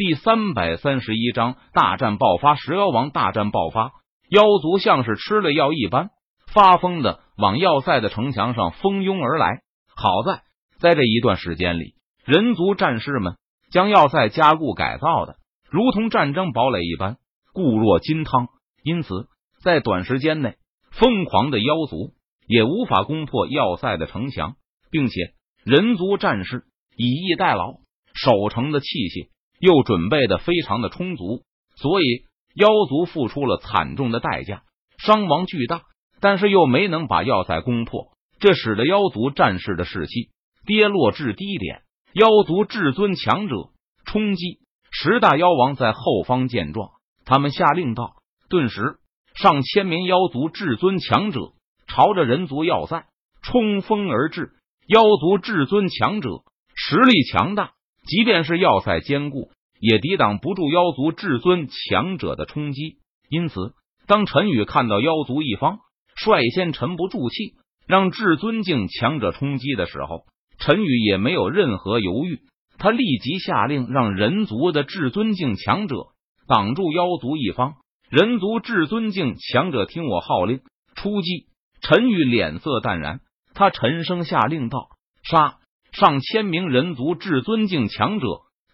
第三百三十一章大战爆发，石妖王大战爆发，妖族像是吃了药一般，发疯的往要塞的城墙上蜂拥而来。好在在这一段时间里，人族战士们将要塞加固改造的如同战争堡垒一般，固若金汤。因此，在短时间内，疯狂的妖族也无法攻破要塞的城墙，并且人族战士以逸待劳，守城的器械。又准备的非常的充足，所以妖族付出了惨重的代价，伤亡巨大，但是又没能把要塞攻破，这使得妖族战士的士气跌落至低点。妖族至尊强者冲击十大妖王在后方见状，他们下令道：“顿时，上千名妖族至尊强者朝着人族要塞冲锋而至。妖族至尊强者实力强大。”即便是要塞坚固，也抵挡不住妖族至尊强者的冲击。因此，当陈宇看到妖族一方率先沉不住气，让至尊境强者冲击的时候，陈宇也没有任何犹豫，他立即下令让人族的至尊境强者挡住妖族一方。人族至尊境强者听我号令，出击！陈宇脸色淡然，他沉声下令道：“杀！”上千名人族至尊境强者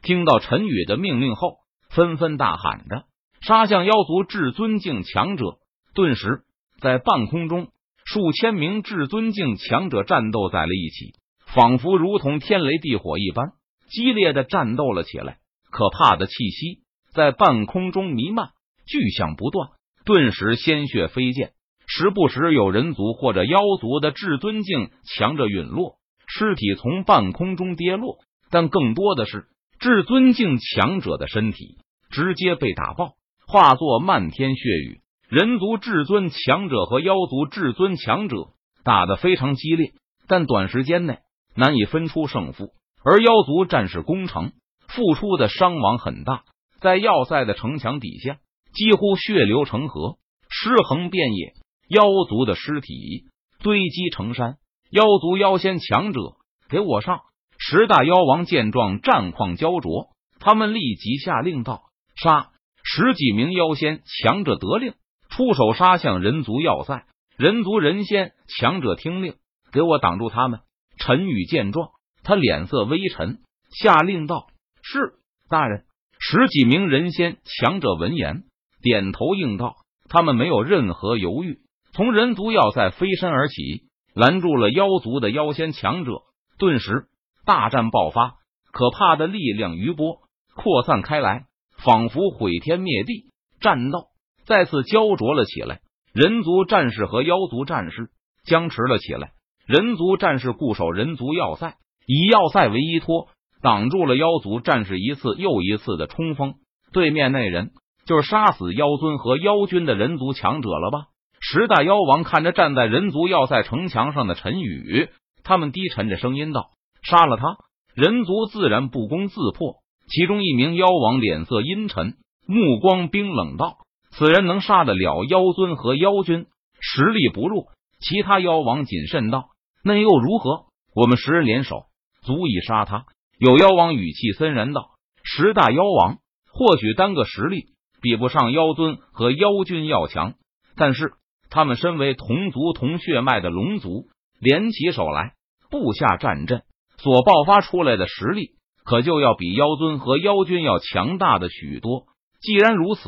听到陈宇的命令后，纷纷大喊着杀向妖族至尊境强者。顿时，在半空中，数千名至尊境强者战斗在了一起，仿佛如同天雷地火一般，激烈的战斗了起来。可怕的气息在半空中弥漫，巨响不断，顿时鲜血飞溅，时不时有人族或者妖族的至尊境强者陨落。尸体从半空中跌落，但更多的是至尊境强者的身体直接被打爆，化作漫天血雨。人族至尊强者和妖族至尊强者打得非常激烈，但短时间内难以分出胜负。而妖族战士攻城付出的伤亡很大，在要塞的城墙底下几乎血流成河，尸横遍野，妖族的尸体堆积成山。妖族妖仙强者，给我上！十大妖王见状，战况焦灼，他们立即下令道：“杀！”十几名妖仙强者得令，出手杀向人族要塞。人族人仙强者听令，给我挡住他们！陈宇见状，他脸色微沉，下令道：“是，大人。”十几名人仙强者闻言，点头应道：“他们没有任何犹豫，从人族要塞飞身而起。”拦住了妖族的妖仙强者，顿时大战爆发，可怕的力量余波扩散开来，仿佛毁天灭地。战斗再次焦灼了起来，人族战士和妖族战士僵持了起来。人族战士固守人族要塞，以要塞为依托，挡住了妖族战士一次又一次的冲锋。对面那人就是杀死妖尊和妖君的人族强者了吧？十大妖王看着站在人族要塞城墙上的陈宇，他们低沉着声音道：“杀了他，人族自然不攻自破。”其中一名妖王脸色阴沉，目光冰冷道：“此人能杀得了妖尊和妖君，实力不弱。”其他妖王谨慎道：“那又如何？我们十人联手，足以杀他。”有妖王语气森然道：“十大妖王或许单个实力比不上妖尊和妖君要强，但是……”他们身为同族同血脉的龙族，联起手来布下战阵，所爆发出来的实力，可就要比妖尊和妖君要强大的许多。既然如此，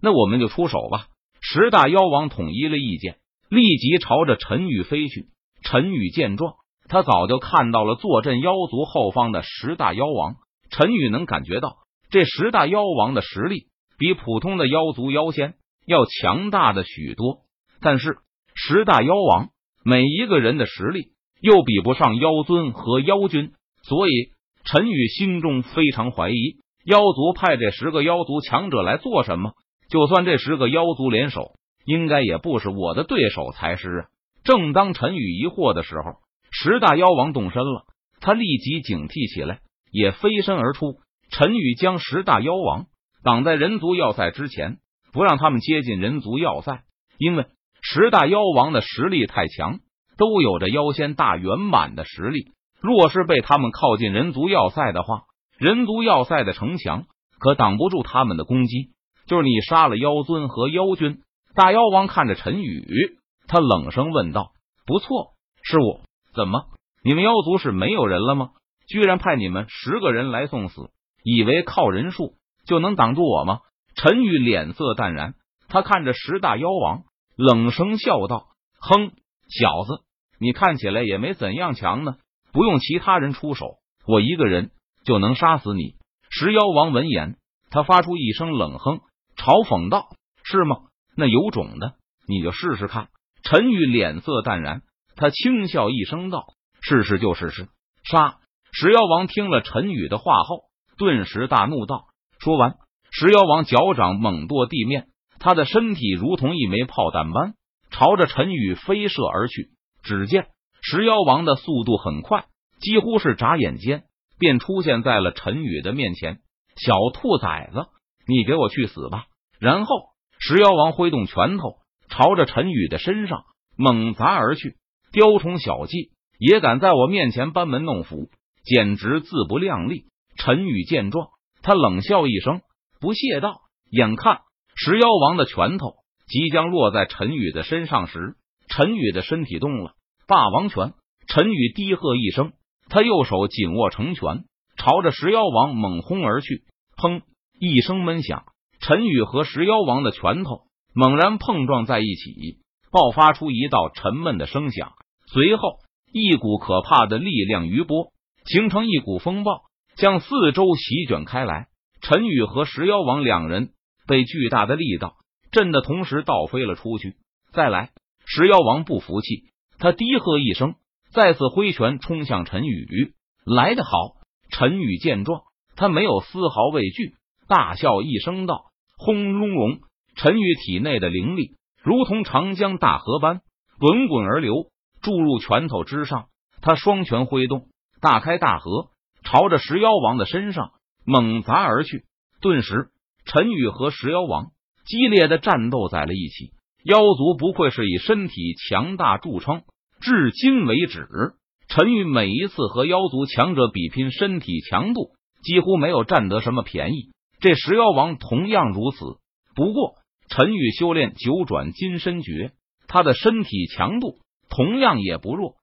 那我们就出手吧！十大妖王统一了意见，立即朝着陈宇飞去。陈宇见状，他早就看到了坐镇妖族后方的十大妖王。陈宇能感觉到，这十大妖王的实力比普通的妖族妖仙要强大的许多。但是十大妖王每一个人的实力又比不上妖尊和妖君，所以陈宇心中非常怀疑，妖族派这十个妖族强者来做什么？就算这十个妖族联手，应该也不是我的对手才是啊！正当陈宇疑惑的时候，十大妖王动身了，他立即警惕起来，也飞身而出。陈宇将十大妖王挡在人族要塞之前，不让他们接近人族要塞，因为。十大妖王的实力太强，都有着妖仙大圆满的实力。若是被他们靠近人族要塞的话，人族要塞的城墙可挡不住他们的攻击。就是你杀了妖尊和妖君。大妖王看着陈宇，他冷声问道：“不错，是我。怎么，你们妖族是没有人了吗？居然派你们十个人来送死，以为靠人数就能挡住我吗？”陈宇脸色淡然，他看着十大妖王，冷声笑道：“哼，小子，你看起来也没怎样强呢，不用其他人出手，我一个人就能杀死你。”石妖王闻言，他发出一声冷哼，嘲讽道：“是吗？那有种的，你就试试看。”陈宇脸色淡然，他轻笑一声道：“试试就试试。”杀！石妖王听了陈宇的话后，顿时大怒道：“说完。”石妖王脚掌猛跺地面，他的身体如同一枚炮弹般朝着陈宇飞射而去。只见石妖王的速度很快，几乎是眨眼间便出现在了陈宇的面前。小兔崽子，你给我去死吧！然后石妖王挥动拳头，朝着陈宇的身上猛砸而去。雕虫小技也敢在我面前班门弄斧，简直自不量力！陈宇见状，他冷笑一声。不屑道：“眼看石妖王的拳头即将落在陈宇的身上时，陈宇的身体动了。霸王拳！陈宇低喝一声，他右手紧握成拳，朝着石妖王猛轰而去。砰！一声闷响，陈宇和石妖王的拳头猛然碰撞在一起，爆发出一道沉闷的声响。随后，一股可怕的力量余波形成一股风暴，向四周席卷开来。陈宇和石妖王两人被巨大的力道震得同时倒飞了出去。再来，石妖王不服气，他低喝一声，再次挥拳冲向陈宇。来得好！陈宇见状，他没有丝毫畏惧，大笑一声道：“轰隆隆！”陈宇体内的灵力如同长江大河般滚滚而流，注入拳头之上。他双拳挥动，大开大合，朝着石妖王的身上。猛砸而去，顿时陈宇和石妖王激烈的战斗在了一起。妖族不愧是以身体强大著称，至今为止，陈宇每一次和妖族强者比拼身体强度，几乎没有占得什么便宜。这石妖王同样如此。不过，陈宇修炼九转金身诀，他的身体强度同样也不弱。